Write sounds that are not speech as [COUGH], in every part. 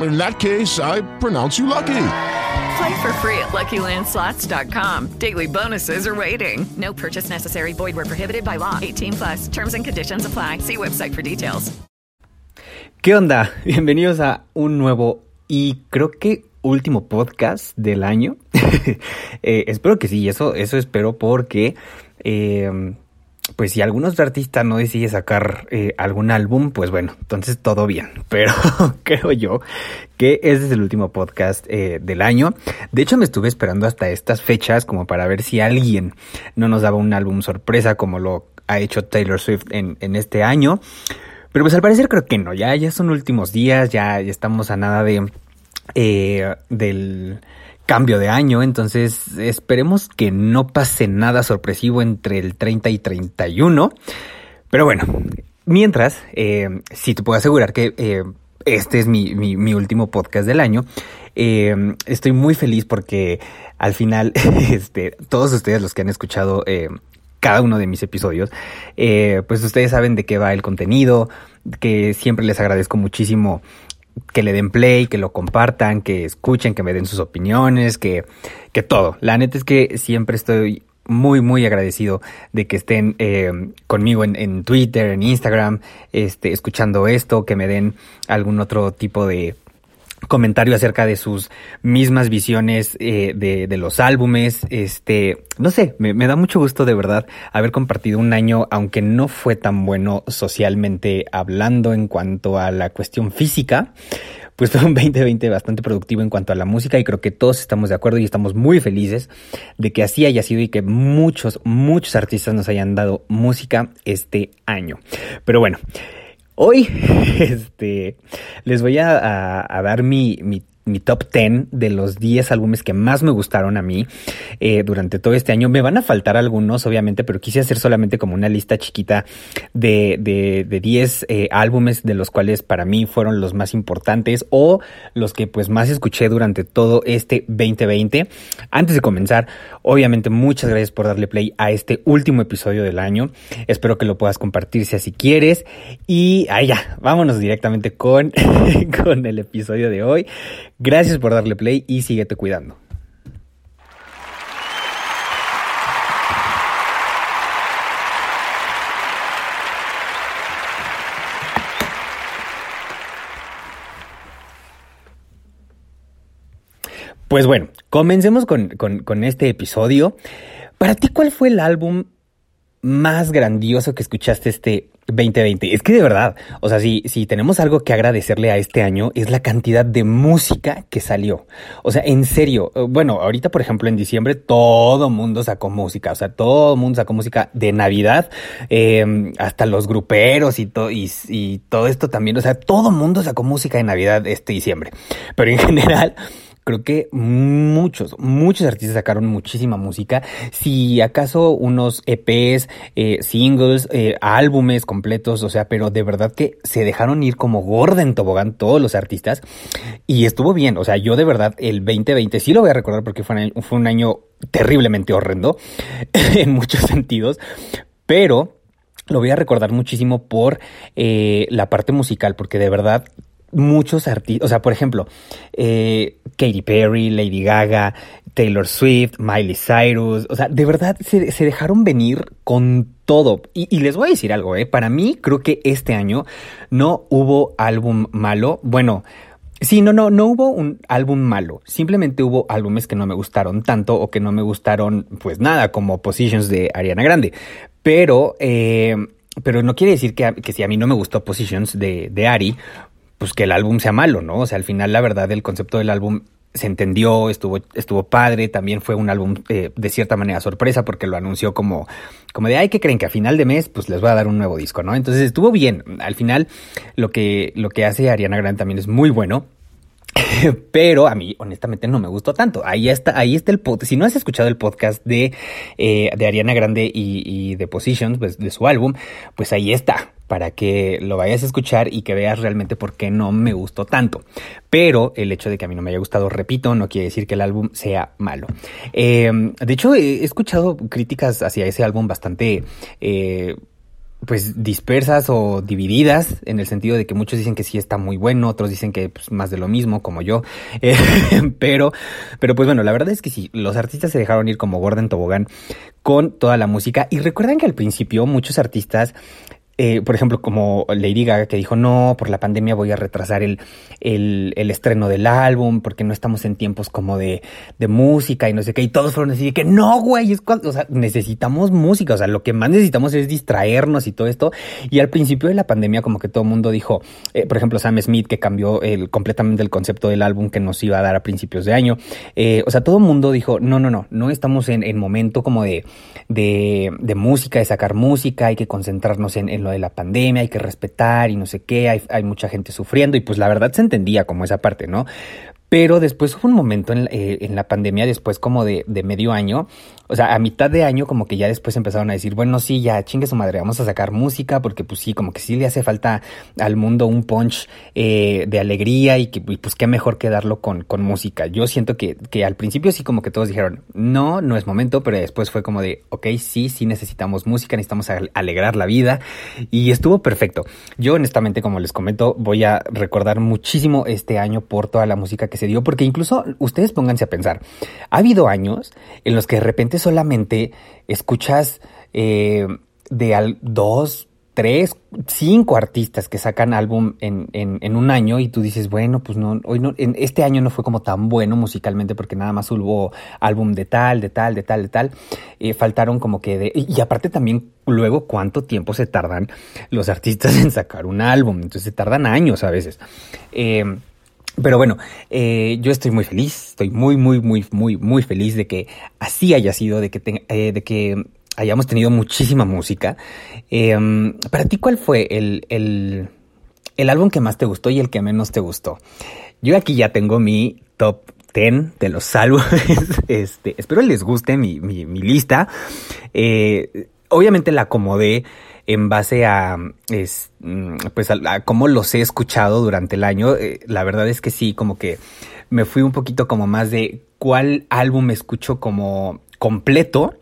in that case, I pronounce you lucky. Play for free at LuckyLandSlots.com. Daily bonuses are waiting. No purchase necessary. Void were prohibited by law. 18 plus. Terms and conditions apply. See website for details. ¿Qué onda? [LAUGHS] Bienvenidos a un nuevo y creo que último podcast del año. [LAUGHS] eh, espero que sí, eso, eso espero porque eh, pues si algunos artistas no decide sacar eh, algún álbum, pues bueno, entonces todo bien. [LAUGHS] Pero [LAUGHS] creo yo que este es el último podcast eh, del año. De hecho, me estuve esperando hasta estas fechas como para ver si alguien no nos daba un álbum sorpresa como lo ha hecho Taylor Swift en, en este año. Pero pues al parecer creo que no, ya, ya son últimos días, ya, ya estamos a nada de eh, del cambio de año, entonces esperemos que no pase nada sorpresivo entre el 30 y 31. Pero bueno, mientras, eh, te puedo asegurar que eh, este es mi, mi, último podcast del año. Eh, estoy muy feliz porque al final, [LAUGHS] este, todos ustedes los que han escuchado eh, cada uno de mis episodios, pues ustedes saben de qué va el contenido, que siempre les agradezco muchísimo que le den play, que lo compartan, que escuchen, que me den sus opiniones, que, que todo. La neta es que siempre estoy muy, muy agradecido de que estén eh, conmigo en, en, Twitter, en Instagram, este, escuchando esto, que me den algún otro tipo de, comentario acerca de sus mismas visiones eh, de, de, los álbumes. Este, no sé, me, me, da mucho gusto de verdad haber compartido un año, aunque no fue tan bueno socialmente hablando en cuanto a la cuestión física. Pues fue un [LAUGHS] 2020 bastante productivo en cuanto a la música y creo que todos estamos de acuerdo y estamos muy felices de que así haya sido y que muchos, muchos artistas nos hayan dado música este año. Pero bueno, Hoy [LAUGHS] este, les voy a, a, dar mi, mi mi top 10 de los 10 álbumes que más me gustaron a mí eh, durante todo este año. Me van a faltar algunos, obviamente, pero quise hacer solamente como una lista chiquita de, de, de 10 eh, álbumes de los cuales para mí fueron los más importantes o los que pues más escuché durante todo este 2020. Antes de comenzar, obviamente muchas gracias por darle play a este último episodio del año. Espero que lo puedas compartir si así quieres. Y ahí ya, vámonos directamente con, [LAUGHS] con el episodio de hoy. Gracias por darle play y síguete cuidando. Pues bueno, comencemos con, con, este episodio. Para ti, ¿cuál fue el álbum más grandioso que escuchaste este 2020. Es que de verdad, o sea, si, si tenemos algo que agradecerle a este año es la cantidad de música que salió. O sea, en serio, eh, bueno, ahorita por ejemplo en diciembre todo mundo sacó música, o sea, todo mundo sacó música de Navidad, eh, hasta los gruperos y, todo y, y todo esto también, o sea, todo mundo sacó música de Navidad este diciembre. Pero en general creo que muchos, muchos artistas sacaron muchísima música. Si acaso unos EPs, eh, singles, eh, álbumes completos, o sea, pero de verdad que se dejaron ir como gorda en tobogán todos los artistas. Y estuvo bien, o sea, yo de verdad el 2020 sí lo voy a recordar porque fue un, fue un año terriblemente horrendo [LAUGHS] en muchos sentidos, pero lo voy a recordar muchísimo por eh, la parte musical, porque de verdad muchos artistas, o sea, por ejemplo, eh, Katy Perry, Lady Gaga, Taylor Swift, Miley Cyrus, o sea, de verdad se, dejaron venir con todo. Y, y, les voy a decir algo, ¿eh? Para mí, creo que este año no hubo álbum malo. Bueno, Sí, no, no, no hubo un álbum malo. Simplemente hubo álbumes que no me gustaron tanto o que no me gustaron, pues nada, como Positions de Ariana Grande. Pero, eh, pero no quiere decir que, que si a mí no me gustó Positions de, de Ari, pues que el álbum sea malo, ¿no? O sea, al final la verdad el concepto del álbum se entendió, estuvo, estuvo padre, también fue un álbum eh, de cierta manera sorpresa porque lo anunció como, como de, ay, que creen que a final de mes pues les voy a dar un nuevo disco, ¿no? Entonces estuvo bien, al final lo que, lo que hace Ariana Grande también es muy bueno. [LAUGHS] Pero a mí, honestamente, no me gustó tanto. Ahí está, ahí está el podcast. Si no has escuchado el podcast de, eh, de Ariana Grande y, de Positions, pues, de su álbum, pues ahí está para que lo vayas a escuchar y que veas realmente por qué no me gustó tanto. Pero el hecho de que a mí no me haya gustado, repito, no quiere decir que el álbum sea malo. Eh, de hecho, he escuchado críticas hacia ese álbum bastante... Eh, pues dispersas o divididas en el sentido de que muchos dicen que sí está muy bueno, otros dicen que pues, más de lo mismo como yo, [LAUGHS] eh, pero pero pues bueno, la verdad es que sí, los artistas se dejaron ir como Gordon Tobogán con toda la música. Y recuerdan que al principio muchos artistas eh, por ejemplo, como Lady Gaga que dijo, no, por la pandemia voy a retrasar el, el, estreno del álbum porque no estamos en tiempos como de, de, música y no sé qué. Y todos fueron así de que no, güey, es cuando, o sea, necesitamos música. O sea, lo que más necesitamos es distraernos y todo esto. Y al principio de la pandemia como que todo el mundo dijo, eh, por ejemplo, Sam Smith que cambió el, completamente el concepto del álbum que nos iba a dar a principios de año. Eh, o sea, todo el mundo dijo, no, no, no, no estamos en, en momento como de, de, de música, de sacar música, hay que concentrarnos en, en lo de la pandemia, hay que respetar y no sé qué, hay, hay, mucha gente sufriendo y pues la verdad se entendía como esa parte, ¿no? Pero después hubo un momento en, eh, la pandemia, después como de, medio año, o sea, a mitad de año como que ya después empezaron a decir, bueno, sí, ya chingue su madre, vamos a sacar música porque pues sí, como que sí le hace falta al mundo un punch eh, de alegría y que pues qué mejor que darlo con, con música. Yo siento que, que al principio sí como que todos dijeron, no, no es momento, pero después fue como de, ok, sí, sí necesitamos música, necesitamos alegrar la vida y estuvo perfecto. Yo honestamente, como les comento, voy a recordar muchísimo este año por toda la música que se dio, porque incluso ustedes pónganse a pensar, ha habido años en los que de repente solamente escuchas eh, de al, dos, tres, cinco artistas que sacan álbum en, en, un año y tú dices, bueno, pues no, hoy no, en este año no fue como tan bueno musicalmente porque nada más hubo álbum de tal, de tal, de tal, de tal. Eh, faltaron como que de, y aparte también luego cuánto tiempo se tardan los artistas [LAUGHS] en sacar un álbum. Entonces se tardan años a veces. Eh, pero bueno, eh, yo estoy muy feliz, estoy muy, muy, muy, muy, muy feliz de que así haya sido, de que, eh, de que hayamos tenido muchísima música. Eh, para ti, ¿cuál fue el, el, el, álbum que más te gustó y el que menos te gustó? Yo aquí ya tengo mi top 10 de los [LAUGHS] álbumes. Este, espero les guste mi, mi, mi lista. Eh, obviamente la acomodé en base a, es, pues a, a, cómo los he escuchado durante el año. Eh, la verdad es que sí, como que me fui un poquito como más de cuál álbum escucho como completo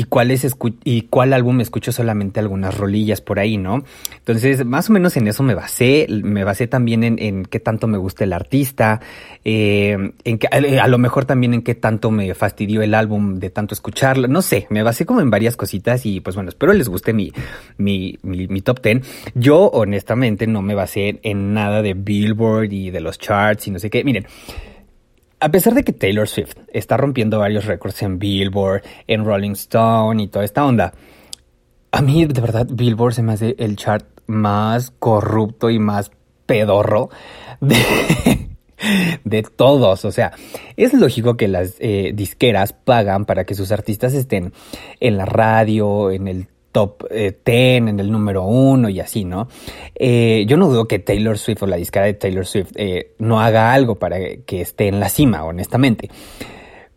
y cuál, es y cuál álbum escucho solamente algunas rolillas por ahí, ¿no? Entonces, más o menos en eso me basé, me basé también en, en qué tanto me gusta el artista, eh, en que, a lo mejor también en qué tanto me fastidió el álbum de tanto escucharlo, no sé, me basé como en varias cositas y pues bueno, espero les guste mi, mi, mi, mi top 10. Yo honestamente no me basé en nada de Billboard y de los charts y no sé qué, miren. A pesar de que Taylor Swift está rompiendo varios récords en Billboard, en Rolling Stone y toda esta onda, a mí de verdad Billboard se me hace el chart más corrupto y más pedorro de, [LAUGHS] de todos. O sea, es lógico que las eh, disqueras pagan para que sus artistas estén en la radio, en el top eh, 10, en el número uno y así, ¿no? Eh, yo no dudo que Taylor Swift o la disquera de Taylor Swift eh, no haga algo para que esté en la cima, honestamente.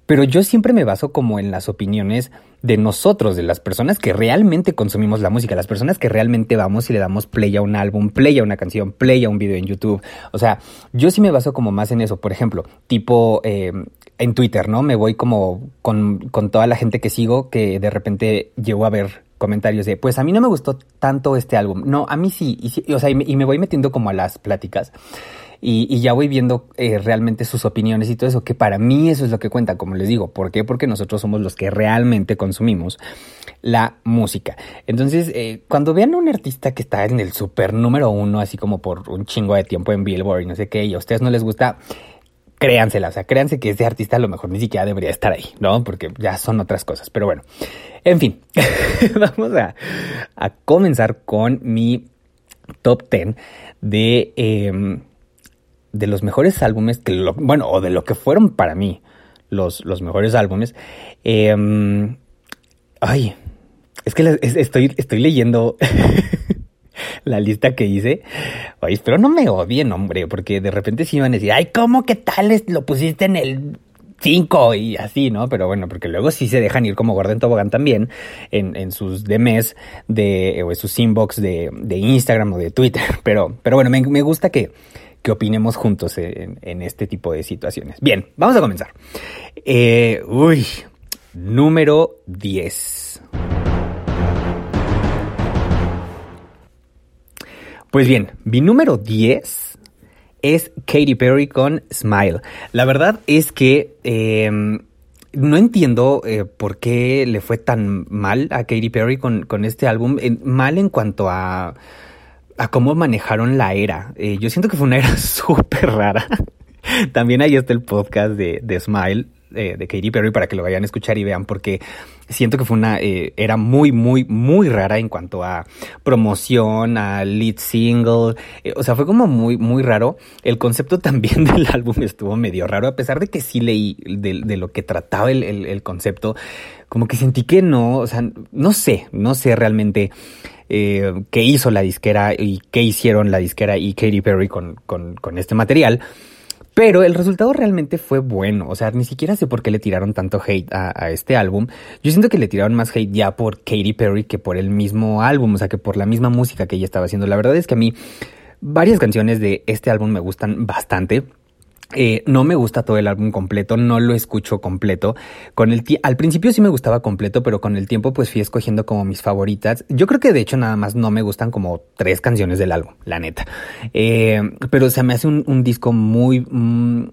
Pero yo siempre me baso como en las opiniones de nosotros, de las personas que realmente consumimos la música, las personas que realmente vamos y le damos play a un álbum, play a una canción, play a un video en YouTube. O sea, yo sí me baso como más en eso. Por ejemplo, tipo eh, en Twitter, ¿no? Me voy como con, con toda la gente que sigo que de repente llego a ver comentarios de, pues a mí no me gustó tanto este álbum. No, a mí sí, y, sí, o sea, y me, voy metiendo como a las pláticas. Y, y, ya voy viendo eh, realmente sus opiniones y todo eso, que para mí eso es lo que cuenta, como les digo. ¿Por qué? Porque nosotros somos los que realmente consumimos la música. Entonces, eh, cuando vean a un artista que está en el super número uno, así como por un chingo de tiempo en Billboard y no sé qué, y a ustedes no les gusta, créansela, o sea, créanse que ese artista a lo mejor ni siquiera debería estar ahí, ¿no? Porque ya son otras cosas, pero bueno. En fin, [LAUGHS] vamos a, a, comenzar con mi top 10 de, eh, de los mejores álbumes, que bueno, o de lo que fueron para mí los, los mejores álbumes. Eh, ay, es que estoy, estoy leyendo [LAUGHS] la lista que hice. Oye, pero no me odien, hombre, porque de repente sí iban a decir, ay, ¿cómo que tal lo pusiste en el 5 y así, ¿no? Pero bueno, porque luego sí se dejan ir como Gordon Tobogán también en, en sus DMs de, o en sus inbox de, de, Instagram o de Twitter. [LAUGHS] Pero, pero bueno, me, me gusta que, que opinemos juntos en, en, este tipo de situaciones. Bien, vamos a comenzar. Eh, uy, número 10. Pues bien, mi número 10 es Katy Perry con Smile. La verdad es que eh, no entiendo eh, por qué le fue tan mal a Katy Perry con, con este álbum. mal en cuanto a, a cómo manejaron la era. Eh, yo siento que fue una era [LAUGHS] súper rara. También ahí está el podcast de, de Smile de Katy Perry para que lo vayan a escuchar y vean porque siento que fue una eh, era muy muy muy rara en cuanto a promoción a lead single eh, o sea fue como muy muy raro. El concepto [LAUGHS] también del álbum estuvo medio raro a pesar de que sí leí de, lo que trataba el, el, el, concepto como que sentí que no o sea no sé no sé realmente eh, qué hizo la disquera y qué hicieron la disquera y Katy Perry con, con, con este material pero el resultado realmente fue bueno. O sea, ni siquiera sé por qué le tiraron tanto hate a, a, este álbum. Yo siento que le tiraron más hate ya por Katy Perry que por el mismo álbum, o sea, que por la misma música que ella estaba haciendo. La verdad es que a mí varias canciones de este álbum me gustan bastante. Eh, no me gusta todo el álbum completo, no lo escucho completo. Con el al principio sí me gustaba completo, pero con el tiempo pues fui escogiendo como mis favoritas. Yo creo que de hecho nada más no me gustan como tres canciones del álbum, la neta. Eh, pero se me hace un, disco muy... Mm,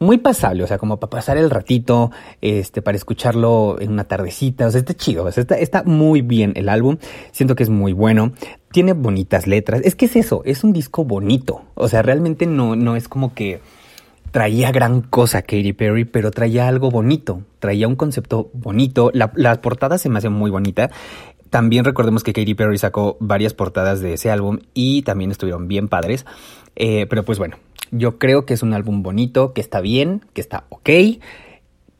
muy pasable, o sea, como para pasar el ratito, este, para escucharlo en una tardecita, o sea, está chido, o sea, está, está muy bien el álbum, siento que es muy bueno, tiene bonitas letras, es que es eso, es un disco bonito, o sea, realmente no, no es como que traía gran cosa Katy Perry, pero traía algo bonito, traía un concepto bonito. La, la portada se me hace muy bonita. También recordemos que Katy Perry sacó varias portadas de ese álbum y también estuvieron bien padres. Eh, pero pues bueno, yo creo que es un álbum bonito, que está bien, que está ok,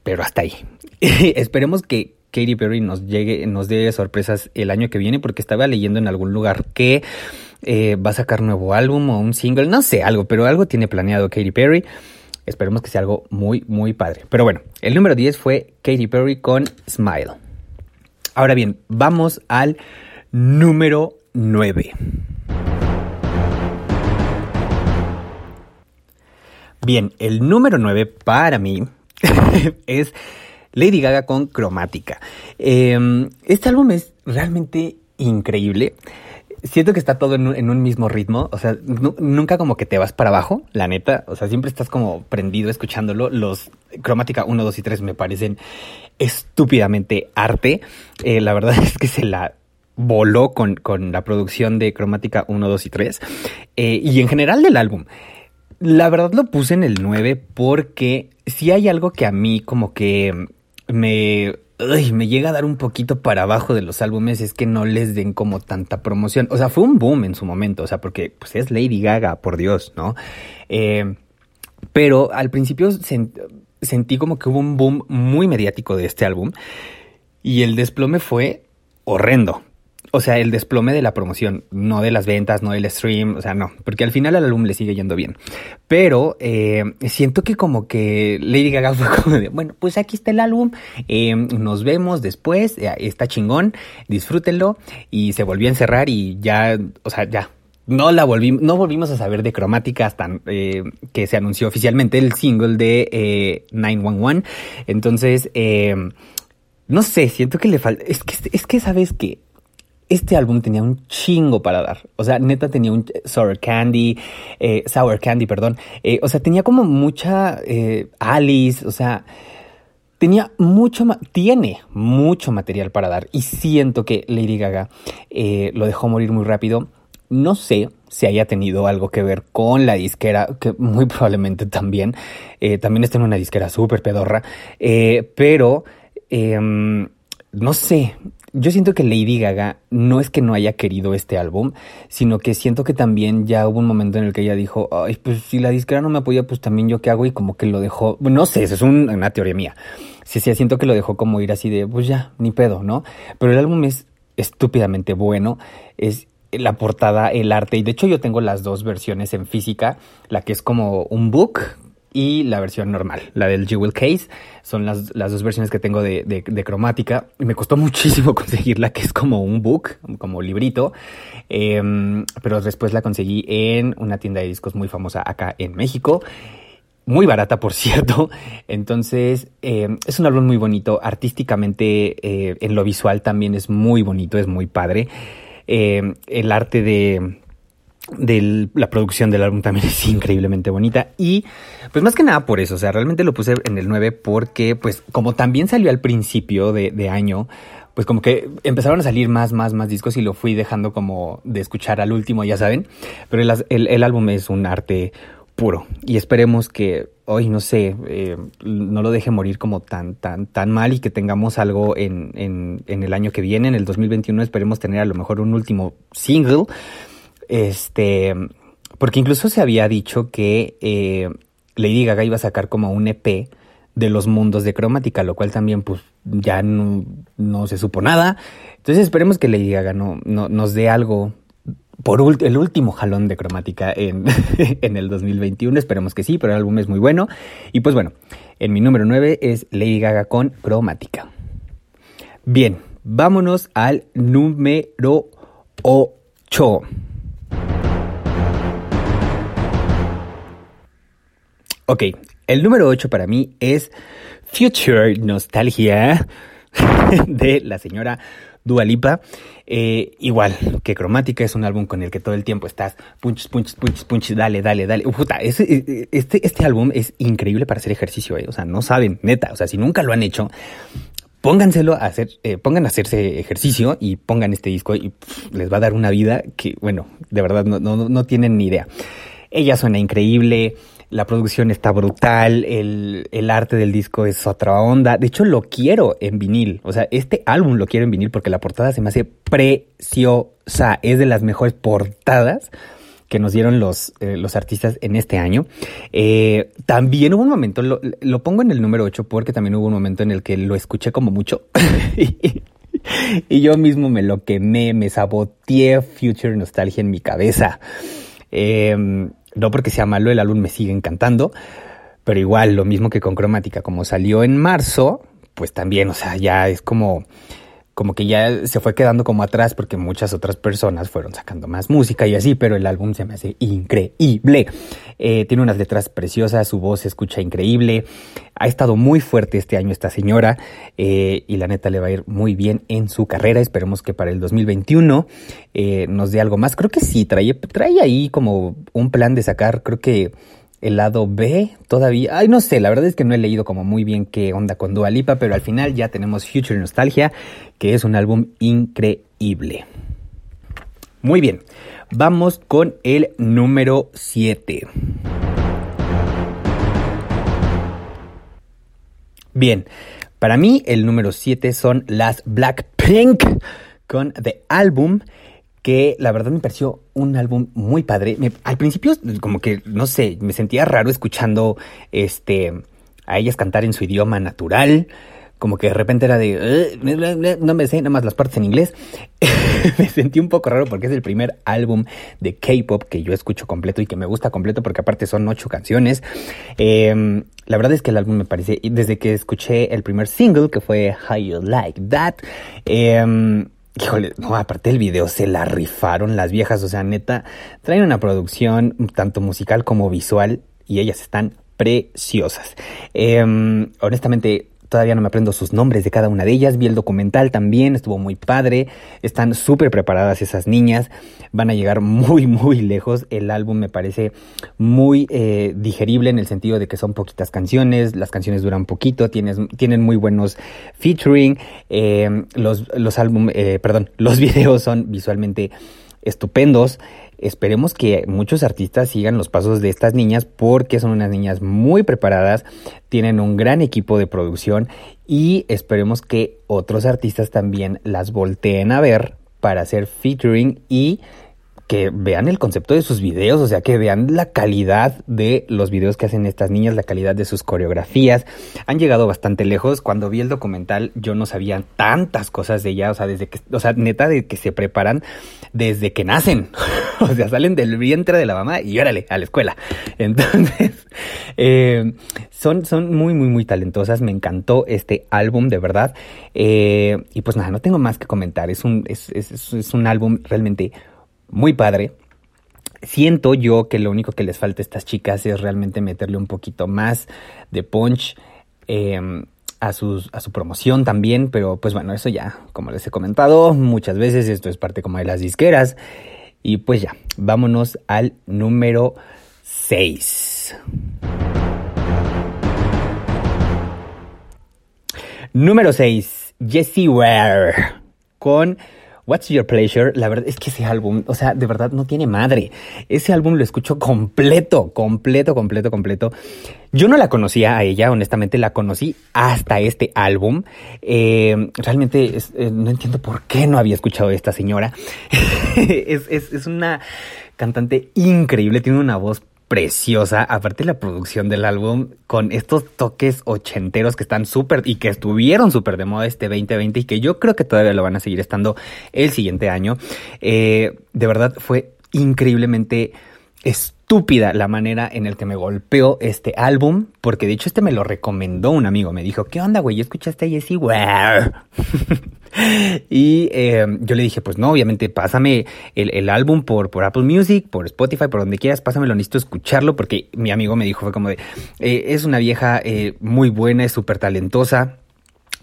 pero hasta ahí. [LAUGHS] Esperemos que Katy Perry nos llegue, nos dé sorpresas el año que viene, porque estaba leyendo en algún lugar que eh, va a sacar nuevo álbum o un single, no sé, algo, pero algo tiene planeado Katy Perry. Esperemos que sea algo muy, muy padre. Pero bueno, el número 10 fue Katy Perry con Smile. Ahora bien, vamos al número 9. Bien, el número 9 para mí [LAUGHS] es Lady Gaga con Cromática. Eh, este álbum es realmente increíble siento que está todo en un, en un mismo ritmo. O sea, nunca como que te vas para abajo, la neta. O sea, siempre estás como prendido escuchándolo. Los cromática 1, 2 y 3 me parecen estúpidamente arte. Eh, la verdad [LAUGHS] es que se la voló con, con la producción de cromática 1, 2 y 3. Eh, y en general del álbum. La verdad lo puse en el 9 porque si hay algo que a mí como que me Uy, me llega a dar un poquito para abajo de los álbumes es que no les den como tanta promoción. O sea, fue un boom en su momento, o sea, porque pues es Lady Gaga, por Dios, ¿no? Eh, pero al principio sent sentí como que hubo un boom muy mediático de este álbum y el desplome fue horrendo o sea, el desplome de la promoción, no de las ventas, no del stream, o sea, no, porque al final al álbum le sigue yendo bien. Pero eh, siento que como que Lady Gaga [LAUGHS] fue como de, bueno, pues aquí está el álbum, eh, nos vemos después, eh, está chingón, disfrútenlo, y se volvió a encerrar y ya, o sea, ya. No la volvimos, no volvimos a saber de cromática hasta que se anunció oficialmente el single de eh, 911. Entonces, no sé, siento que le falta. Es que, es que sabes que este álbum tenía un chingo para dar. O sea, neta tenía un Sour Candy, eh, Sour Candy, perdón. Eh, o sea, tenía como mucha eh, Alice, o sea, tenía mucho, tiene mucho material para dar. Y siento que Lady Gaga lo dejó morir muy rápido. No sé si haya tenido algo que ver con la disquera, que muy [LAUGHS] probablemente también, también está en una disquera súper pedorra, pero em, no sé, yo siento que Lady Gaga no es que no haya querido este álbum, sino que siento que también ya hubo un momento en el que ella dijo, ay, pues si la disquera no me apoya, pues también yo qué hago y como que lo dejó, no sé, eso es una teoría mía. Sí, sí, siento que lo dejó como ir así de, pues ya, ni pedo, ¿no? Pero el álbum es estúpidamente bueno, es la portada, el arte, y de hecho yo tengo las dos versiones en física, la que es como un book y la versión normal, la del Jewel Case. Son las, las dos versiones que tengo de, de, cromática. Me costó [LAUGHS] muchísimo conseguirla, que es como un book, como librito. Em, pero después la conseguí en una tienda de discos muy famosa acá en México. Muy barata, por [LAUGHS] cierto. Entonces, em, es un álbum muy bonito. Artísticamente, eh, en lo visual también es muy bonito, es muy padre. Em, el arte de de la producción del álbum también [LAUGHS] es increíblemente bonita. Y pues más que nada por eso, o sea, realmente lo puse en el 9 porque pues como también salió al principio de, año, pues como que empezaron a salir más, más, más discos y lo fui dejando como de escuchar al último, ya saben, pero el, álbum es un arte puro. Y esperemos que hoy, no sé, eh, no lo deje morir como tan, tan, tan mal y que tengamos algo en, en, en el año que viene, en el 2021 esperemos tener a lo mejor un último single este, porque incluso se había dicho que eh, Lady Gaga iba a sacar como un EP de los mundos de cromática, lo cual también pues ya no, se supo nada. Entonces esperemos que Lady Gaga no, nos dé algo por el último jalón de cromática en, [LAUGHS] en, el 2021. Esperemos que sí, pero el álbum es muy bueno. Y pues bueno, en mi número 9 es Lady Gaga con cromática. Bien, vámonos al número 8. Ok, el número 8 para mí es Future Nostalgia [LAUGHS] de la señora Dualipa. Eh, igual que Cromática es un álbum con el que todo el tiempo estás punch, punch, punch, punch, dale, dale, dale. Puta, eh, este, este álbum es increíble para hacer ejercicio, eh. o sea, no saben, neta, o sea, si nunca lo han hecho, pónganselo a hacer, eh, a hacerse ejercicio y pongan este disco y les va a dar una vida que, bueno, de verdad no, no, no tienen ni idea. Ella suena increíble, la producción está brutal, el, el, arte del disco es otra onda. De hecho, lo quiero en vinil. O sea, este álbum lo quiero en vinil porque la portada se me hace preciosa. Es de las mejores portadas que nos dieron los, eh, los artistas en este año. Eh, también hubo un momento, lo, lo, pongo en el número 8 porque también hubo un momento en el que lo escuché como mucho. [LAUGHS] y yo mismo me lo quemé, me saboteé Future Nostalgia en mi cabeza. Eh, no porque sea malo, el álbum me sigue encantando, pero igual, lo mismo que con Cromática, como salió en marzo, pues también, o sea, ya es como como que ya se fue quedando como atrás porque muchas otras personas fueron sacando más música y así, pero el álbum se me hace increíble. Eh, tiene unas letras preciosas, su voz se escucha increíble. Ha estado muy fuerte este año esta señora eh, y la neta le va a ir muy bien en su carrera. Esperemos que para el 2021 eh, nos dé algo más. Creo que sí, trae, trae ahí como un plan de sacar, creo que el lado B todavía. Ay, no sé, la verdad es que no he leído como muy bien qué onda con Dua Lipa, pero al final ya tenemos Future Nostalgia, que es un álbum increíble. Muy bien, vamos con el número 7. Bien, para mí el número 7 son las Blackpink con The Album que la verdad me pareció un álbum muy padre. al principio, como que, no sé, me sentía raro escuchando este, a ellas cantar en su idioma natural. Como que de repente era de, no me sé nada más las partes en inglés. [LAUGHS] me sentí un poco raro porque es el primer álbum de K-pop que yo escucho completo y que me gusta completo porque aparte son ocho canciones. Em, la verdad es que el álbum me parece, desde que escuché el primer single que fue How You Like That, eh, Híjole, no, aparte del video se la rifaron las viejas, o sea, neta, traen una producción tanto musical como visual y ellas están preciosas. Em, honestamente, Todavía no me aprendo sus nombres de cada una de ellas. Vi el documental también, estuvo muy padre. Están súper preparadas esas niñas. Van a llegar muy, muy lejos. El álbum me parece muy eh, digerible en el sentido de que son poquitas canciones. Las canciones duran poquito, tienen, tienen muy buenos featuring. Eh, los, los álbum, eh, perdón, los [LAUGHS] videos son visualmente estupendos. Esperemos que muchos artistas sigan los pasos de estas niñas porque son unas niñas muy preparadas, tienen un gran equipo de producción y esperemos que otros artistas también las volteen a ver para hacer featuring y que vean el concepto de sus videos, o sea, que vean la calidad de los videos que hacen estas niñas, la calidad de sus coreografías. Han llegado bastante lejos. Cuando vi el documental, yo no sabía tantas cosas de ella, o sea, desde que, o sea, neta de que se preparan desde que nacen. [LAUGHS] o sea, salen del vientre de la mamá y órale, a la escuela. [LAUGHS] Entonces, eh, son, son muy, muy, muy talentosas. Me encantó este álbum, de verdad. Eh, y pues nada, no tengo más que comentar. Es un, es, es, es un álbum realmente muy padre. Siento yo que lo único que les falta a estas chicas es realmente meterle un poquito más de punch eh, a, a su promoción también, pero pues bueno, eso ya, como les he comentado muchas veces, esto es parte como de las disqueras. Y pues ya, vámonos al número 6. Número 6, Jessie Ware con What's Your Pleasure, la verdad es que ese álbum, o sea, de verdad no tiene madre. Ese álbum lo escucho completo, completo, completo, completo. Yo no la conocía a ella, honestamente la conocí hasta este álbum. Eh, realmente eh, no entiendo por qué no había escuchado a esta señora. [LAUGHS] es, es, es una cantante increíble, tiene una voz preciosa. Aparte la producción del álbum con estos toques ochenteros que están súper y que estuvieron súper de moda este 2020 y que yo creo que todavía lo van a seguir estando el siguiente año. Eh, de verdad fue increíblemente estúpida la manera en el que me golpeó este álbum, porque de hecho este me lo recomendó un amigo, me dijo, ¿qué onda, güey? ¿Escuchaste a Jessie [LAUGHS] y eh, yo le dije, pues no, obviamente pásame el, el, álbum por, por Apple Music, por Spotify, por donde quieras, pásamelo, necesito escucharlo, porque mi amigo me dijo, fue como de, eh, es una vieja eh, muy buena, es súper talentosa,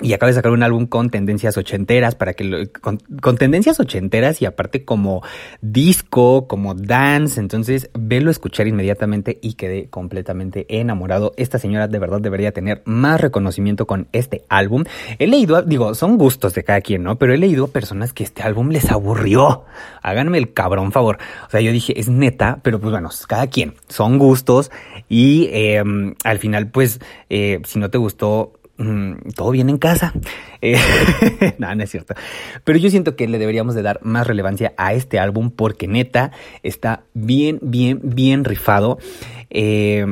y acaba de sacar un álbum con tendencias ochenteras para que lo, con, tendencias ochenteras y aparte como disco, como dance, entonces velo escuchar inmediatamente y quedé completamente enamorado. Esta señora de verdad debería tener más reconocimiento con este álbum. He leído, digo, son gustos de cada quien, ¿no? Pero he leído personas que este álbum les aburrió. Háganme el cabrón favor. O sea, yo dije, es neta, pero pues bueno, cada quien, son gustos y eh, al final pues eh, si no te gustó todo bien en casa. Eh, [LAUGHS] no, no es cierto. Pero yo siento que le deberíamos de dar más relevancia a este álbum porque neta está bien, bien, bien rifado. Eh,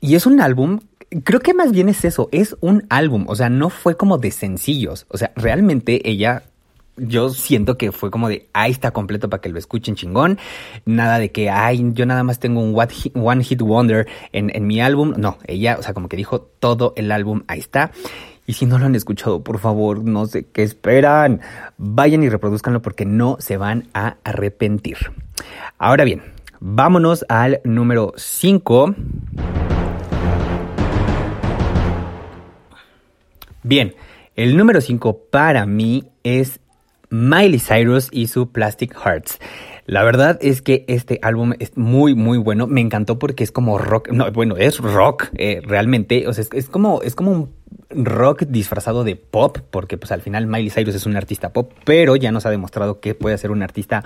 y es un álbum creo que más bien es eso, es un álbum, o sea, no fue como de sencillos, o sea, realmente ella yo siento que fue como de, ahí está completo para que lo escuchen chingón. Nada de que, ay, yo nada más tengo un One Hit Wonder en, en mi álbum. No, ella, o sea, como que dijo todo el álbum, ahí está. Y si no lo han escuchado, por favor, no sé qué esperan. Vayan y reproduzcanlo porque no se van a arrepentir. Ahora bien, vámonos al número 5. Bien, el número 5 para mí es Miley Cyrus y su Plastic Hearts. La verdad es que este álbum es muy, muy bueno. Me encantó porque es como rock. No, bueno, es rock, eh, realmente. O sea, es, como, es como un rock disfrazado de pop, porque pues al final Miley Cyrus es un artista pop, pero ya nos ha demostrado que puede ser un artista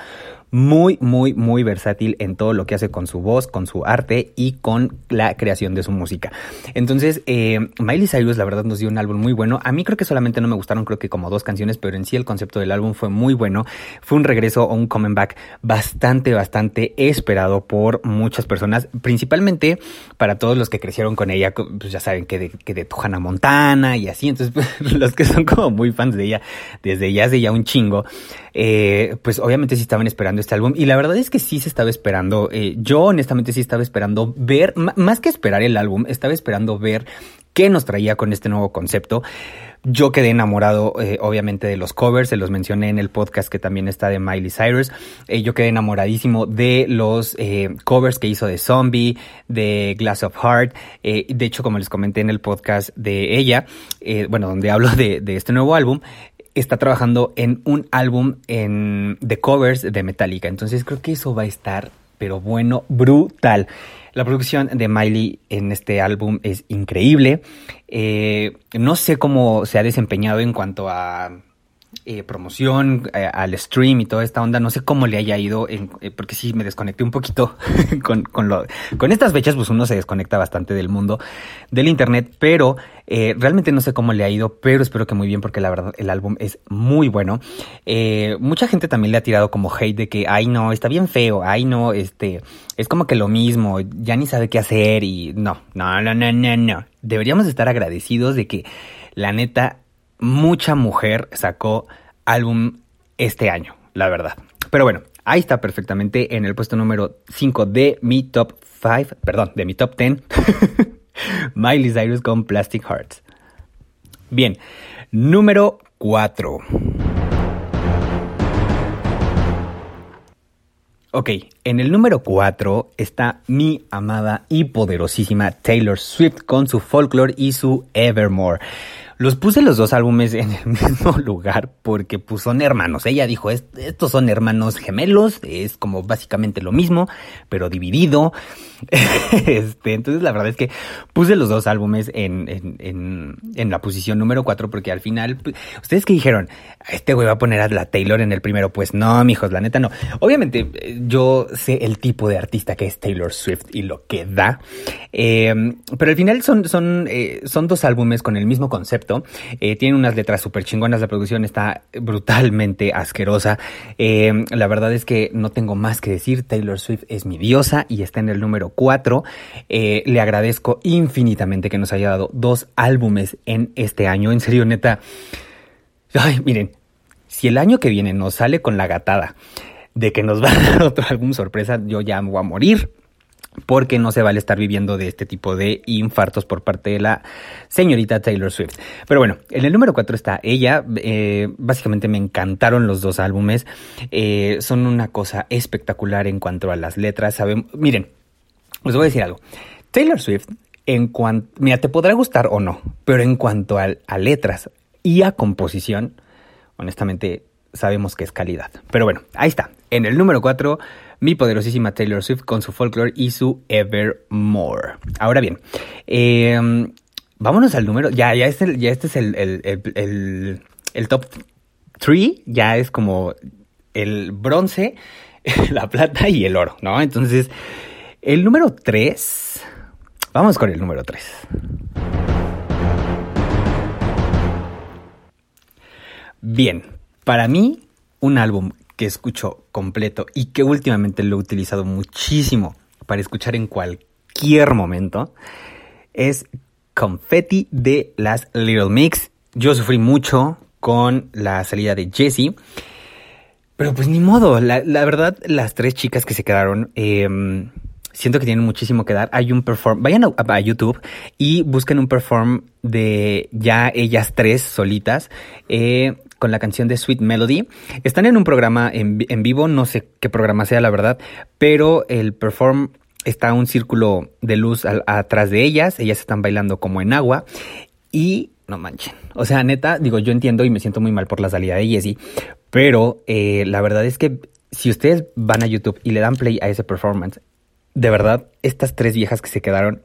muy, muy, muy versátil en todo lo que hace con su voz, con su arte y con la creación de su música. Entonces, eh, Miley Cyrus la verdad nos dio un álbum muy bueno. A mí creo que solamente no me gustaron, creo que como dos canciones, pero en sí el concepto del álbum fue muy bueno. Fue un regreso o un coming back bastante, bastante esperado por muchas personas, principalmente para todos los que crecieron con ella, pues ya saben que de, que de Montana y así. Entonces, pues, [LAUGHS] los que son como muy fans de ella desde ya hace ya un chingo, eh, pues obviamente sí estaban esperando este álbum y la verdad es que sí se estaba esperando, eh, yo honestamente sí estaba esperando ver, más que esperar el álbum, estaba esperando ver qué nos traía con este nuevo concepto. Yo quedé enamorado, eh, obviamente, de los covers, se los mencioné en el podcast que también está de Miley Cyrus. Eh, yo quedé enamoradísimo de los covers que hizo de Zombie, de Glass of Heart. De hecho, como les comenté en el podcast de ella, bueno, donde hablo de este nuevo álbum, está trabajando en un álbum en, de covers de Metallica. Entonces creo que eso va a estar, pero bueno, brutal. La producción de Miley en este álbum es increíble. Eh, no sé cómo se ha desempeñado en cuanto a eh, promoción eh, al stream y toda esta onda. No sé cómo le haya ido, eh, porque sí me desconecté un poquito [LAUGHS] con, con, lo, con estas fechas, pues uno se desconecta bastante del mundo del internet, pero realmente no sé cómo le ha ido, pero espero que muy bien porque la verdad el álbum es muy bueno. Mucha gente también le ha tirado como hate de que, ay no, está bien feo, ay no, este, es como que lo mismo, ya ni sabe qué hacer y no, no, no, no, no, no. Deberíamos estar agradecidos de que la neta mucha mujer sacó álbum este año, la verdad. Pero bueno, ahí está perfectamente en el puesto número 5 de mi top 5, perdón, de mi top 10. [LAUGHS] Miley Cyrus con Plastic Hearts. Bien, número 4. Ok, en el número 4 está mi amada y poderosísima Taylor Swift con su Folklore y su Evermore. Los puse los dos álbumes en el [LAUGHS] mismo lugar porque pues son hermanos. Ella dijo, estos son hermanos gemelos, es como básicamente lo mismo, pero dividido. [LAUGHS] este, entonces la verdad es que puse los dos álbumes en, en, en, en la posición número 4 porque al final, ¿ustedes qué dijeron? Este güey va a poner a la Taylor en el primero. Pues no, mijos, la neta no. Obviamente eh, yo sé el tipo de artista que es Taylor Swift y lo que da. Eh, pero al final son, son, eh, son dos álbumes con el mismo concepto eh, tiene unas letras súper chingonas, la producción está brutalmente asquerosa. Eh, la verdad es que no tengo más que decir, Taylor Swift es mi diosa y está en el número 4. Eh, le agradezco infinitamente que nos haya dado dos álbumes en este año, en serio, neta. Miren, si el año que viene nos sale con la gatada de que nos va a dar [LAUGHS] otro álbum sorpresa, yo ya me voy a morir porque no se vale estar viviendo de este tipo de infartos por parte de la señorita Taylor Swift. Pero bueno, en el número 4 está ella. Eh, básicamente me encantaron los dos álbumes. Eh, son una cosa espectacular en cuanto a las letras. Saben, miren, les voy a decir algo. Taylor Swift, en cuanto, mira, te podrá gustar o no, pero en cuanto a, a letras y a composición, honestamente sabemos que es calidad. Pero bueno, ahí está. En el número 4 mi poderosísima Taylor Swift con su folklore y su Evermore. Ahora bien, eh, vámonos al número. Ya, ya, este, ya este es el, el, el, el top 3. Ya es como el bronce, [LAUGHS] la plata y el oro, ¿no? Entonces, el número 3. Vamos con el número 3. Bien, para mí, un álbum que escucho completo y que últimamente lo he utilizado muchísimo para escuchar en cualquier momento es Confetti de las Little Mix. Yo sufrí mucho con la salida de Jessie. Pero pues ni modo, la, la, verdad, las tres chicas que se quedaron, eh, siento que tienen muchísimo que dar. Hay un perform, vayan a, a, YouTube y busquen un perform de ya ellas tres solitas. Eh, con la canción de Sweet Melody. Están en un programa en, vivo, no sé qué programa sea la verdad, pero el perform está un círculo de luz atrás de ellas, ellas están bailando como en agua y no manchen. O sea, neta, digo, yo entiendo y me siento muy mal por la salida de Jessie, pero eh, la verdad es que si ustedes van a YouTube y le dan play a ese performance, de verdad, estas tres viejas que se quedaron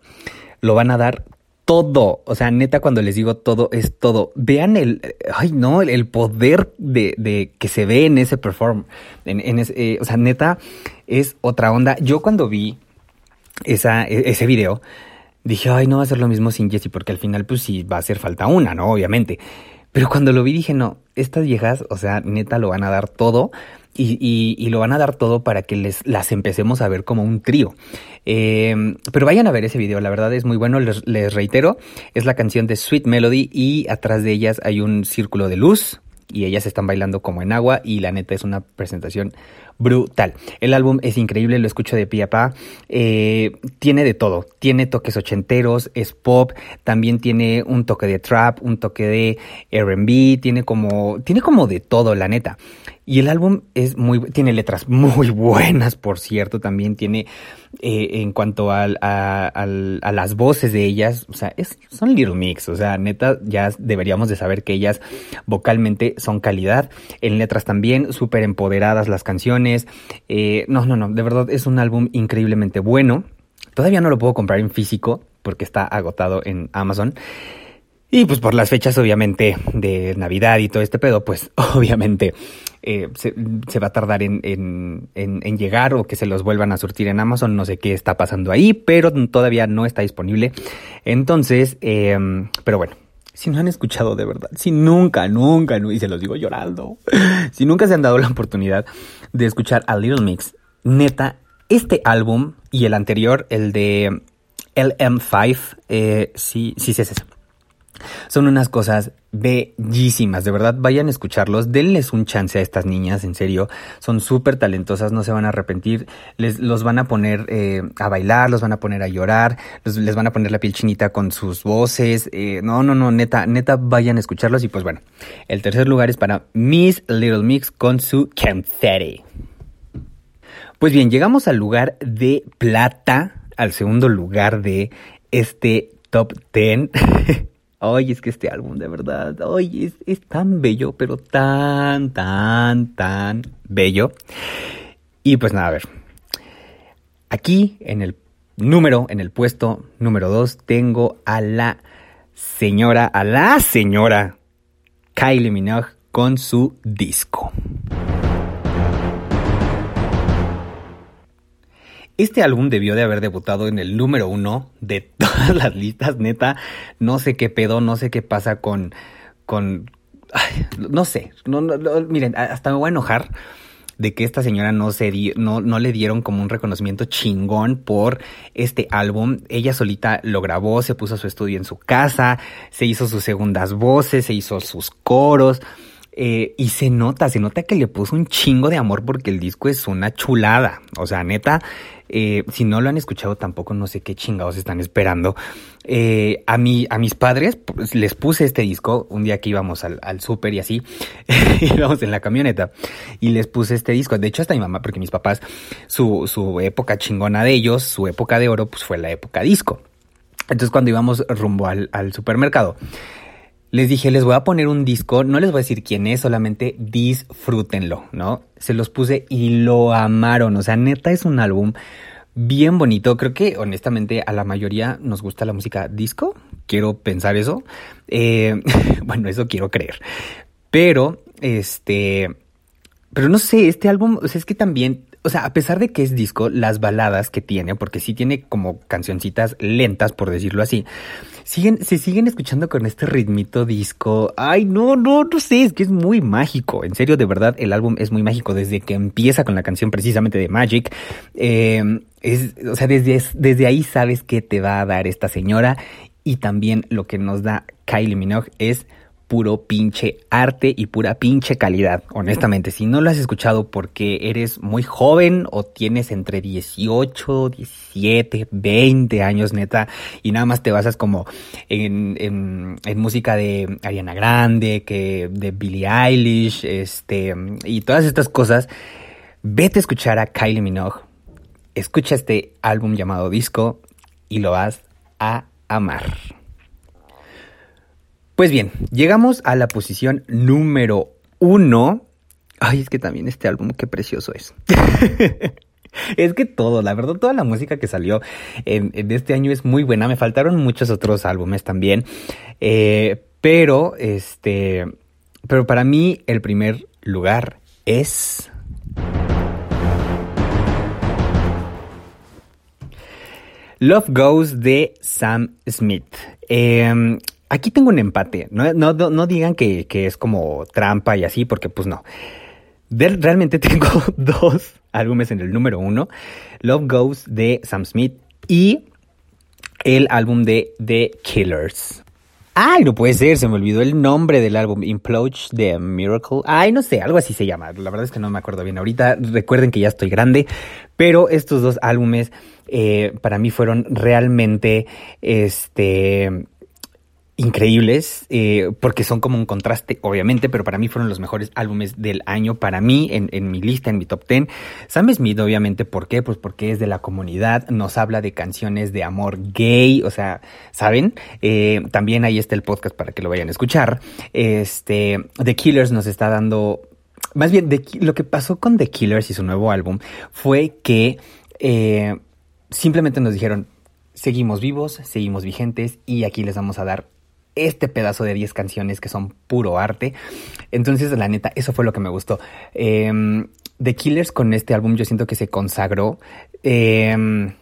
lo van a dar todo. O sea, neta, cuando les digo todo, es todo. Vean el, ay no, el, poder de, de, que se ve en ese perform. En, en ese, eh, o sea, neta, es otra onda. Yo cuando vi esa, ese video, dije, ay, no va a ser lo mismo sin Jessie, porque al final, pues sí, va a hacer falta una, ¿no? Obviamente. Pero cuando lo vi dije, no, estas viejas, o sea, neta lo van a dar todo y, y, y lo van a dar todo para que les, las empecemos a ver como un trío. Eh, pero vayan a ver ese video, la verdad es muy bueno, les, les reitero, es la canción de Sweet Melody y atrás de ellas hay un círculo de luz y ellas están bailando como en agua y la neta es una presentación brutal. El álbum es increíble, lo escucho de pie a pa. Eh, tiene de todo, tiene toques ochenteros, es pop, también tiene un toque de trap, un toque de R&B, tiene como, tiene como de todo, la neta. Y el álbum es muy, tiene letras muy buenas, por cierto, también tiene, eh, en cuanto al, a, al, a, las voces de ellas, o sea, es, son Little Mix, o sea, neta, ya deberíamos de saber que ellas vocalmente son calidad, en letras también, súper empoderadas las canciones, eh, no, no, no, de verdad es un álbum increíblemente bueno, todavía no lo puedo comprar en físico, porque está agotado en Amazon, Y pues por las fechas obviamente de Navidad y todo este pedo, pues [LAUGHS] obviamente eh, se, se, va a tardar en, en, en, en, llegar o que se los vuelvan a surtir en Amazon. No sé qué está pasando ahí, pero todavía no está disponible. Entonces, eh, pero bueno. Si no han escuchado de verdad, si nunca, nunca, y se los digo llorando, si nunca se han dado la oportunidad de escuchar a Little Mix, neta, este álbum y el anterior, el de LM5, eh, sí, sí, sí, sí, sí son unas cosas bellísimas, de verdad, vayan a escucharlos, denles un chance a estas niñas, en serio, son súper talentosas, no se van a arrepentir, les, los van a poner eh, a bailar, los van a poner a llorar, les van a poner la piel chinita con sus voces, eh, no, no, no, neta, neta, vayan a escucharlos. Y pues bueno, el tercer lugar es para Miss Little Mix con su Camfetti. Pues bien, llegamos al lugar de plata, al segundo lugar de este top 10. [LAUGHS] Ay, es que este álbum, de verdad, ay, es, tan bello, pero tan, tan, tan bello. Y pues nada, a ver. Aquí en el número, en el puesto número 2, tengo a la señora, a la señora Kylie Minogue con su disco. Este álbum debió de haber debutado en el número uno de todas las listas, neta. No sé qué pedo, no sé qué pasa con. con. no sé. No, miren, hasta me voy a enojar de que esta señora no se no, no le dieron como un reconocimiento chingón por este álbum. Ella solita lo grabó, se puso su estudio en su casa, se hizo sus segundas voces, se hizo sus coros. Eh, y se nota, se nota que le puso un chingo de amor porque el disco es una chulada. O sea, neta, eh, si no lo han escuchado tampoco no sé qué chingados están esperando. Eh, a, mi, a mis padres pues, les puse este disco un día que íbamos al, al súper y así, [LAUGHS] íbamos en la camioneta y les puse este disco. De hecho, hasta mi mamá, porque mis papás, su, su época chingona de ellos, su época de oro, pues fue la época disco. Entonces cuando íbamos rumbo al, al supermercado, les dije, les voy a poner un disco, no les voy a decir quién es, solamente disfrútenlo, ¿no? Se los puse y lo amaron, o sea, neta es un álbum bien bonito, creo que honestamente a la mayoría nos gusta la música disco, quiero pensar eso, eh, [LAUGHS] bueno, eso quiero creer, pero, este, pero no sé, este álbum, o sea, es que también o sea, a pesar de que es disco, las baladas que tiene, porque sí tiene como cancioncitas lentas, por decirlo así, siguen, se siguen escuchando con este ritmito disco. Ay, no, no, no sé, es que es muy mágico. En serio, de verdad, el álbum es muy mágico desde que empieza con la canción precisamente de Magic. Es, o sea, desde, desde ahí sabes que te va a dar esta señora y también lo que nos da Kylie Minogue es puro pinche arte y pura pinche calidad. Honestamente, si no lo has escuchado porque eres muy joven o tienes entre 18, 17, 20 años, neta, y nada más te basas como en, música de Ariana Grande, que de Billie Eilish, este, y todas estas cosas, vete a escuchar a Kylie Minogue, escucha este álbum llamado Disco y lo vas a amar. Pues bien, llegamos a la posición número uno. Ay, es que también este álbum, qué precioso es. [LAUGHS] es que todo, la verdad, toda la música que salió en, este año es muy buena. Me faltaron muchos otros álbumes también. Eh, pero, este, pero para mí el primer lugar es... Love Goes de Sam Smith. Eh, Aquí tengo un empate. No, no, no digan que, que, es como trampa y así, porque pues no. realmente [LAUGHS] tengo dos álbumes en el número uno. Love Goes de Sam Smith y el álbum de The Killers. Ay, no puede ser, se me olvidó el nombre del álbum, Implode de Miracle. Ay, no sé, algo así se llama. La verdad es que no me acuerdo bien ahorita. Recuerden que ya estoy grande, pero estos dos álbumes eh, para mí fueron realmente, este, increíbles, eh, porque son como un contraste, obviamente, pero para mí fueron los mejores álbumes del año, para mí, en, mi lista, en mi top ten. Sam Smith, obviamente, ¿por qué? Pues porque es de la comunidad, nos habla de canciones de amor gay, o sea, ¿saben? Eh, también ahí está el podcast para que lo vayan a escuchar. Este, The Killers nos está dando, más bien, lo que pasó con The Killers y su nuevo álbum fue que eh, simplemente nos dijeron, seguimos vivos, seguimos vigentes y aquí les vamos a dar este pedazo de 10 canciones que son puro arte. Entonces, la neta, eso fue lo que me gustó. Eh, The Killers con este álbum yo siento que se consagró eh,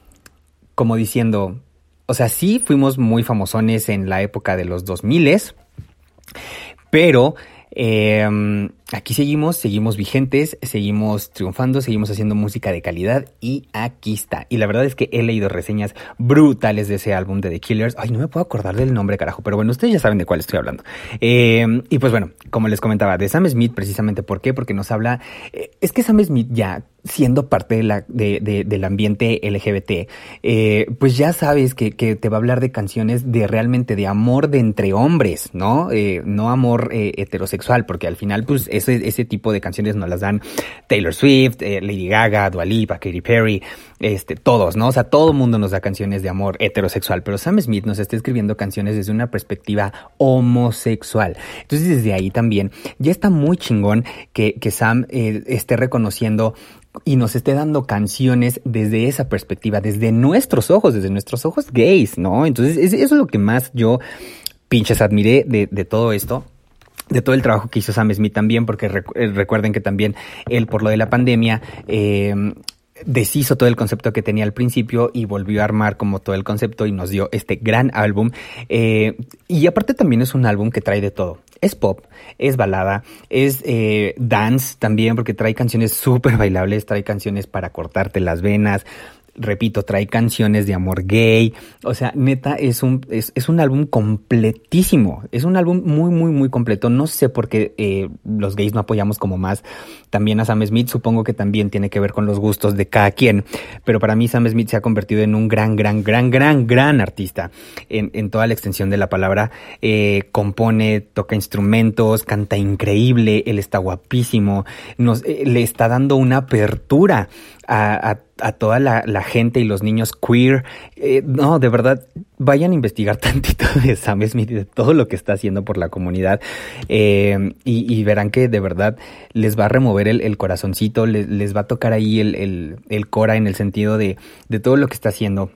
como diciendo, o sea, sí fuimos muy famosones en la época de los 2000, pero eh, aquí seguimos, seguimos vigentes, seguimos triunfando, seguimos haciendo música de calidad y aquí está. Y la verdad es que he leído reseñas brutales de ese álbum de The Killers. Ay, no me puedo acordar del nombre, carajo, pero bueno, ustedes ya saben de cuál estoy hablando. Eh, y pues bueno, como les comentaba, de Sam Smith precisamente, ¿por qué? Porque nos habla, eh, es que Sam Smith ya siendo parte de la, de, de, del ambiente LGBT, eh, pues ya sabes que, que, te va a hablar de canciones de realmente de amor de entre hombres, ¿no? Eh, no amor heterosexual, porque al final, pues ese, ese tipo de canciones nos las dan Taylor Swift, eh, Lady Gaga, Dua Lipa, Katy Perry, este, todos, ¿no? O sea, todo el mundo nos da canciones de amor heterosexual, pero Sam Smith nos está escribiendo canciones desde una perspectiva homosexual. Entonces, desde ahí también ya está muy chingón que, que Sam eh, esté reconociendo y nos esté dando canciones desde esa perspectiva, desde nuestros ojos, desde nuestros ojos gays, ¿no? Entonces, eso es lo que más yo pinches admiré de, de todo esto de todo el trabajo que hizo Sam Smith también, porque recuerden que también él por lo de la pandemia eh, deshizo todo el concepto que tenía al principio y volvió a armar como todo el concepto y nos dio este gran álbum. Eh, y aparte también es un álbum que trae de todo. Es pop, es balada, es eh, dance también porque trae canciones súper bailables, trae canciones para cortarte las venas, repito, trae canciones de amor gay. O sea, neta, es un, es, es un álbum completísimo. Es un álbum muy, muy, muy completo. No sé por qué eh, los gays no apoyamos como más también a Sam Smith. Supongo que también tiene que ver con los gustos de cada quien. Pero para mí Sam Smith se ha convertido en un gran, gran, gran, gran, gran artista. En, en toda la extensión de la palabra. Eh, compone, toca instrumentos, canta increíble. Él está guapísimo. Nos, eh, le está dando una apertura a, a, a toda la, la, gente y los niños queer. Eh, no, de verdad, vayan a investigar [LAUGHS] tantito de Sam Smith y de todo lo que está haciendo por la comunidad eh, y, y, verán que de verdad les va a remover el, el corazoncito, les, les, va a tocar ahí el, el, el cora en el sentido de, de todo lo que está haciendo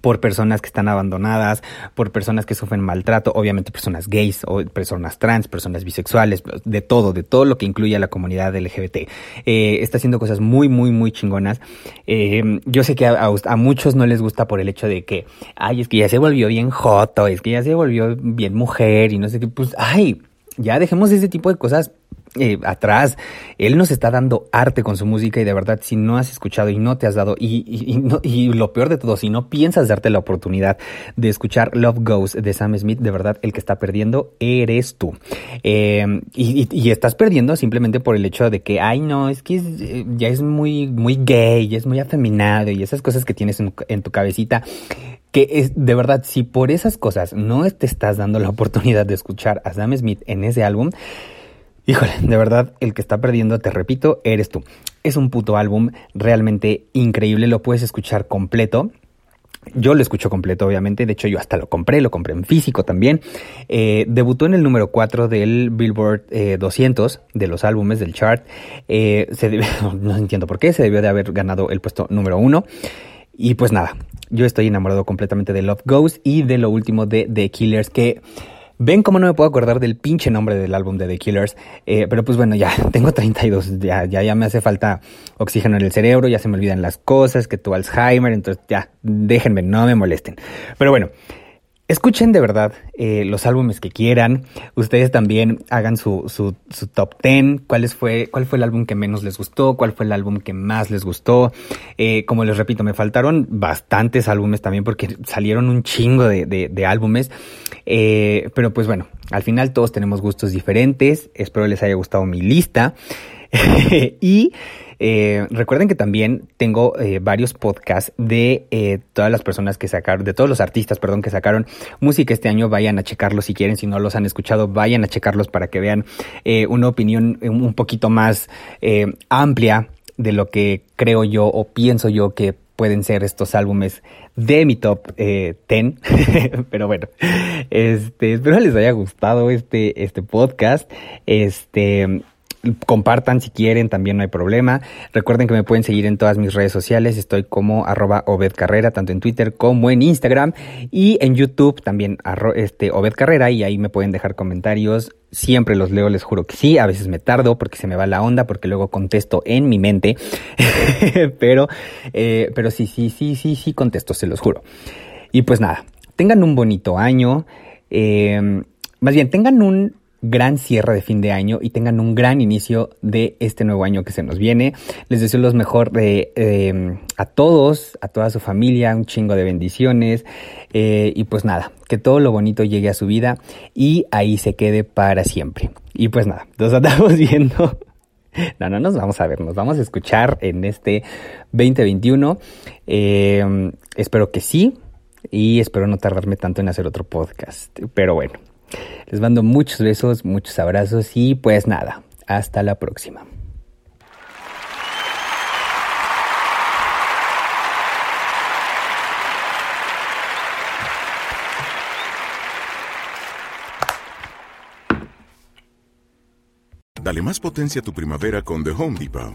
por personas que están abandonadas, por personas que sufren maltrato, obviamente personas gays o personas trans, personas bisexuales, de todo, de todo lo que incluye a la comunidad LGBT. Eh, está haciendo cosas muy, muy, muy chingonas. Eh, yo sé que a, a, a, muchos no les gusta por el hecho de que, ay, es que ya se volvió bien joto, es que ya se volvió bien mujer y no sé qué, pues, ay, ya dejemos ese tipo de cosas eh, atrás. Él nos está dando arte con su música y de verdad, si no has escuchado y no te has dado, y, y, lo peor de todo, si no piensas darte la oportunidad de escuchar Love Goes de Sam Smith, de verdad, el que está perdiendo eres tú. Eh, y, estás perdiendo simplemente por el hecho de que, ay, no, es que eh, ya es muy, muy gay, es muy afeminado y esas cosas que tienes en, en tu cabecita que es de verdad, si por esas cosas no te estás dando la oportunidad de escuchar a Sam Smith en ese álbum, híjole, de verdad, el que está perdiendo, te repito, eres tú. Es un puto álbum realmente increíble, lo puedes escuchar completo. Yo lo escucho completo, obviamente. De hecho, yo hasta lo compré, lo compré en físico también. Eh, debutó en el número 4 del Billboard eh, 200 de los álbumes del chart. Eh, se debe, [LAUGHS] no entiendo por qué, se debió de haber ganado el puesto número 1. Y pues nada, yo estoy enamorado completamente de Love Goes y de lo último de The Killers, que ven cómo no me puedo acordar del pinche nombre del álbum de The Killers. Eh, pero pues bueno, ya [LAUGHS] tengo 32, ya, ya, ya me hace falta oxígeno en el cerebro, ya se me olvidan las cosas, que tu Alzheimer, entonces ya, déjenme, no me molesten. Pero bueno. Escuchen de verdad eh, los álbumes que quieran. Ustedes también hagan su, su, top 10. ¿Cuál fue, ¿Cuál fue el álbum que menos les gustó? ¿Cuál fue el álbum que más les gustó? Eh, como les repito, me faltaron bastantes álbumes también porque salieron un chingo de, de, de álbumes. Eh, pero pues bueno, al final todos tenemos gustos diferentes. Espero les haya gustado mi lista. [LAUGHS] y eh, recuerden que también tengo eh, varios podcasts de eh, todas las personas que sacaron, de todos los artistas, perdón, que sacaron música este año. Vayan a checarlos si quieren, si no los han escuchado, vayan a checarlos para que vean una opinión un poquito más amplia de lo que creo yo o pienso yo que pueden ser estos álbumes de mi top eh, 10. [LAUGHS] Pero bueno, este, espero les haya gustado este, este podcast. Este, compartan si quieren, también no hay problema. Recuerden que me pueden seguir en todas mis redes sociales, estoy como arroba Obed Carrera, tanto en Twitter como en Instagram y en YouTube también este, Obed Carrera y ahí me pueden dejar comentarios. Siempre los leo, les juro que sí, a veces me tardo porque se me va la onda, porque luego contesto en mi mente, [LAUGHS] pero, eh, pero sí, sí, sí, sí, sí contesto, se los juro. Y pues nada, tengan un bonito año, eh, más bien tengan un gran cierre de fin de año y tengan un gran inicio de este nuevo año que se nos viene. Les deseo lo mejor de, em, a todos, a toda su familia, un chingo de bendiciones eh, y pues nada, que todo lo bonito llegue a su vida y ahí se quede para siempre. Y pues nada, [LAUGHS] nos andamos viendo. No, no nos vamos a ver, nos vamos a escuchar en este 2021. Em, espero que sí y espero no tardarme tanto en hacer otro podcast. Pero bueno, les mando muchos besos, muchos abrazos y pues nada, hasta la próxima. Dale más potencia a tu primavera con The Home Depot.